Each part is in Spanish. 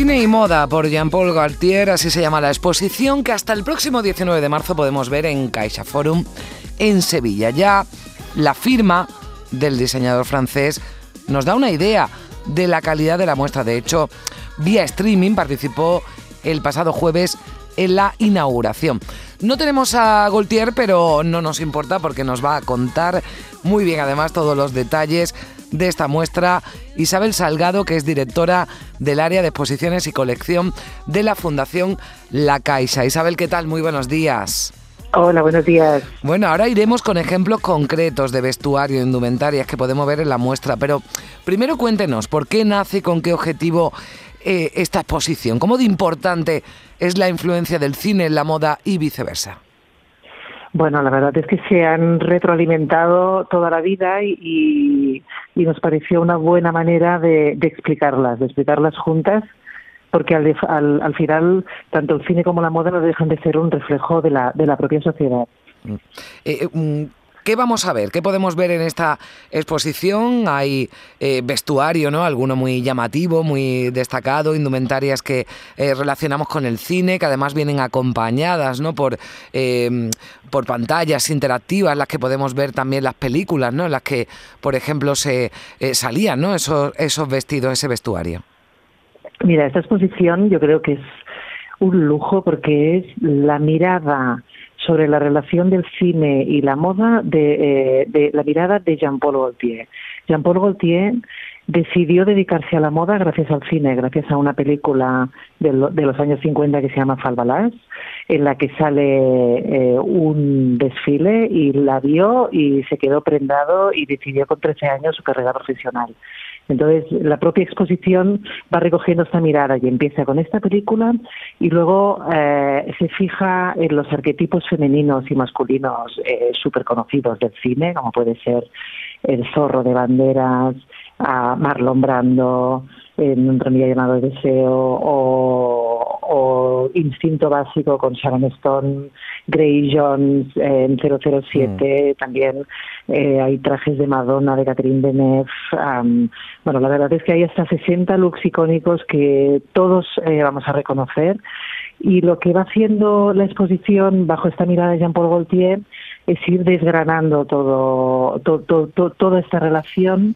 Cine y moda por Jean-Paul Gaultier, así se llama la exposición que hasta el próximo 19 de marzo podemos ver en Caixa Forum en Sevilla. Ya la firma del diseñador francés nos da una idea de la calidad de la muestra. De hecho, vía streaming participó el pasado jueves en la inauguración. No tenemos a Gaultier, pero no nos importa porque nos va a contar muy bien además todos los detalles de esta muestra Isabel Salgado, que es directora del área de exposiciones y colección de la Fundación La Caixa. Isabel, ¿qué tal? Muy buenos días. Hola, buenos días. Bueno, ahora iremos con ejemplos concretos de vestuario e indumentarias que podemos ver en la muestra, pero primero cuéntenos, ¿por qué nace y con qué objetivo eh, esta exposición? ¿Cómo de importante es la influencia del cine en la moda y viceversa? Bueno, la verdad es que se han retroalimentado toda la vida y, nos pareció una buena manera de, explicarlas, de explicarlas juntas, porque al, al, final tanto el cine como la moda no dejan de ser un reflejo de la, de la propia sociedad. Mm. Eh, eh, mm, ¿Qué vamos a ver? ¿Qué podemos ver en esta exposición? Hay eh, vestuario, ¿no? Alguno muy llamativo, muy destacado, indumentarias que eh, relacionamos con el cine, que además vienen acompañadas, ¿no? Por, em, por pantallas interactivas, las que podemos ver también las películas, ¿no? En las que, por ejemplo, se eh, salían, ¿no? Esos, esos vestidos, ese vestuario. Mira, esta exposición yo creo que es un lujo porque es la mirada sobre la relación del cine y la moda de, eh, la mirada de Jean-Paul Gaultier. Jean-Paul Gaultier decidió dedicarse a la moda gracias al cine, gracias a una película de, los años 50 que se llama Falbalas, en la que sale eh, un desfile y la vio y se quedó prendado y decidió con 13 años su carrera profesional. Entonces, la propia exposición va recogiendo esta mirada y empieza con esta película y luego eh, se fija en los arquetipos femeninos y masculinos eh, súper conocidos del cine, como puede ser el zorro de banderas, a Marlon Brando en un tranvía llamado Deseo o, o, Instinto Básico con Sharon Stone, Grey Jones en 007, mm. también eh, hay trajes de Madonna, de Catherine Deneuve. bueno, la verdad es que hay hasta 60 looks icónicos que todos eh, vamos a reconocer y lo que va haciendo la exposición bajo esta mirada de Jean-Paul Gaultier es ir desgranando todo, toda esta relación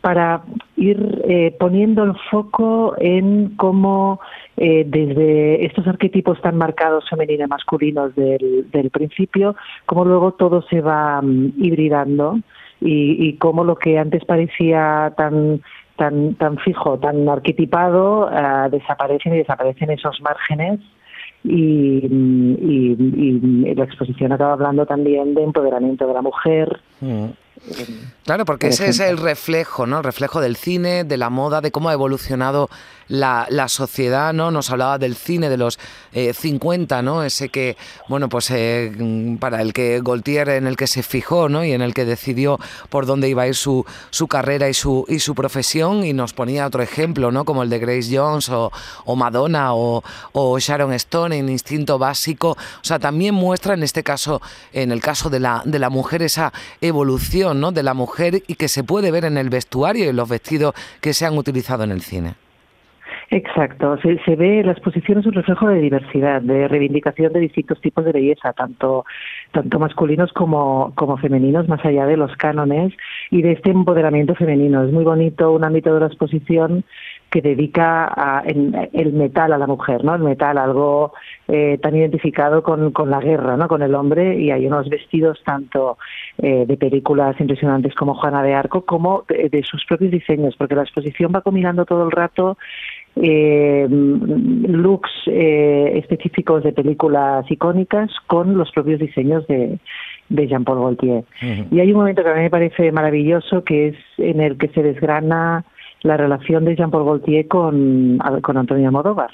para ir eh, poniendo el foco en cómo eh, desde estos arquetipos tan marcados femeninos y masculinos del, principio, cómo luego todo se va mm, hibridando y, y cómo lo que antes parecía tan tan tan fijo, tan arquetipado, uh, desaparecen y desaparecen esos márgenes y, y, y, la exposición acaba hablando también de empoderamiento de la mujer, mm. Claro, porque ese es el reflejo, ¿no? El reflejo del cine, de la moda, de cómo ha evolucionado la, la sociedad, ¿no? Nos hablaba del cine de los 50, eh, ¿no? Ese que, bueno, pues eh, para el que Gaultier, en el que se fijó, ¿no? Y en el que decidió por dónde iba a ir su, su carrera y su, y su profesión y nos ponía otro ejemplo, ¿no? Como el de Grace Jones o, o Madonna o, o, Sharon Stone en Instinto Básico. O sea, también muestra en este caso, en el caso de la, de la mujer, esa evolución, ¿no? De la mujer y que se puede ver en el vestuario y los vestidos que se han utilizado en el cine. Exacto, se, se, ve la exposición es un reflejo de diversidad, de reivindicación de distintos tipos de belleza, tanto tanto masculinos como, como femeninos, más allá de los cánones y de este empoderamiento femenino. Es muy bonito un ámbito de la exposición que dedica a, el metal a la mujer, ¿no? El metal, algo eh, tan identificado con, con la guerra, ¿no? Con el hombre y hay unos vestidos tanto eh, de películas impresionantes como Juana de Arco como de, de sus propios diseños, porque la exposición va combinando todo el rato eh, looks eh, específicos de películas icónicas con los propios diseños de, de Jean-Paul Gaultier. Y hay un momento que a mí me parece maravilloso, que es en el que se desgrana la relación de Jean-Paul Gaultier con, con Antonio Almodóvar,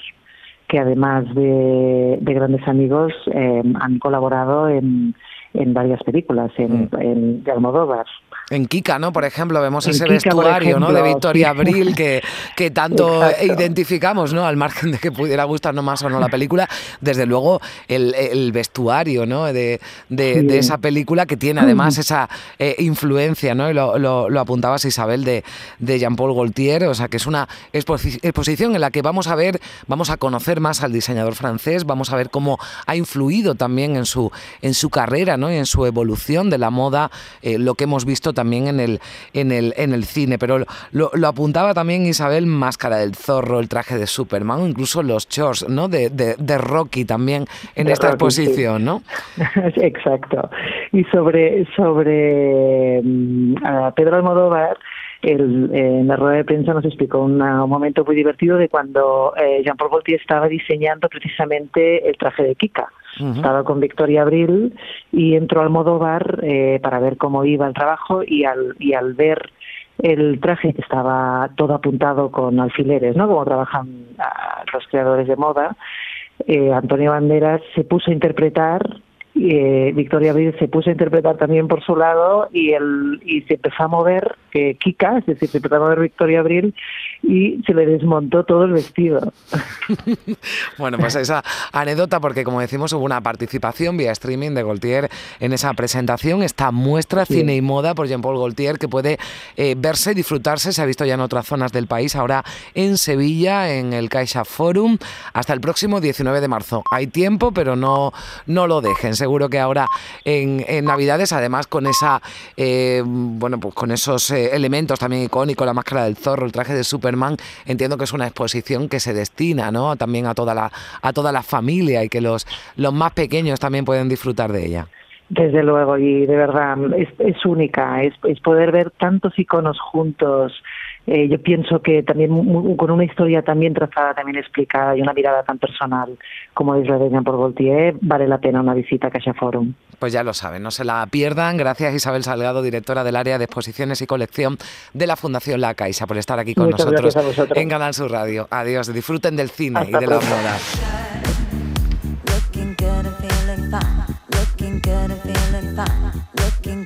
que además de, grandes amigos eh, han colaborado en, en varias películas en, mm. en de Almodóvar. En Kika, ¿no? Por ejemplo, vemos ese vestuario ¿no? de Victoria Abril que, que tanto identificamos, ¿no? Al margen de que pudiera gustarnos más o no la película, desde luego el, vestuario, ¿no? De, de, esa película que tiene además esa eh, influencia, ¿no? Y lo, lo, apuntabas Isabel de, de Jean-Paul Gaultier, o sea que es una exposición en la que vamos a ver, vamos a conocer más al diseñador francés, vamos a ver cómo ha influido también en su, en su carrera, ¿no? Y en su evolución de la moda, eh, lo que hemos visto también en el, en el, en el cine. Pero lo, apuntaba también Isabel, Máscara del Zorro, el traje de Superman, incluso los shorts ¿no? de, de, Rocky también en esta exposición, ¿no? Exacto. Y sobre, sobre mm, Pedro Almodóvar, el, en la rueda de prensa nos explicó un momento muy divertido de cuando eh, Jean-Paul Gaultier estaba diseñando precisamente el traje de Kika. Estaba con Victoria Abril y entró al Modóvar eh, para ver cómo iba el trabajo y al, y al ver el traje que estaba todo apuntado con alfileres, ¿no? Como trabajan ah, los creadores de moda, eh, Antonio Banderas se puso a interpretar eh, Victoria Abril se puso a interpretar también por su lado y, el, y se empezó a mover eh, Kika, es decir, se empezó a mover Victoria Abril y se le desmontó todo el vestido. bueno, pues esa anécdota, porque como decimos, hubo una participación vía streaming de Gaultier en esa presentación, esta muestra cine y moda por Jean-Paul Gaultier que puede eh, verse, disfrutarse, se ha visto ya en otras zonas del país, ahora en Sevilla, en el Caixa Forum, hasta el próximo 19 de marzo. Hay tiempo, pero no, no lo dejen seguro que ahora en, Navidades, además con esa, eh, bueno, pues con esos eh, elementos también icónicos, la máscara del zorro, el traje de Superman, entiendo que es una exposición que se destina, ¿no? También a toda la, a toda la familia y que los, los más pequeños también pueden disfrutar de ella. Desde luego, y de verdad, es, es única, es, es poder ver tantos iconos juntos, eh, yo pienso que también con una historia también trazada, también explicada y una mirada tan personal como es la de Paul Gaultier, vale la pena una visita a Caixa Forum. Pues ya lo saben, no se la pierdan. Gracias Isabel Salgado, directora del área de exposiciones y colección de la Fundación La Caixa, por estar aquí con nosotros en Canal Sur Radio. Adiós, disfruten del cine y de la moda. En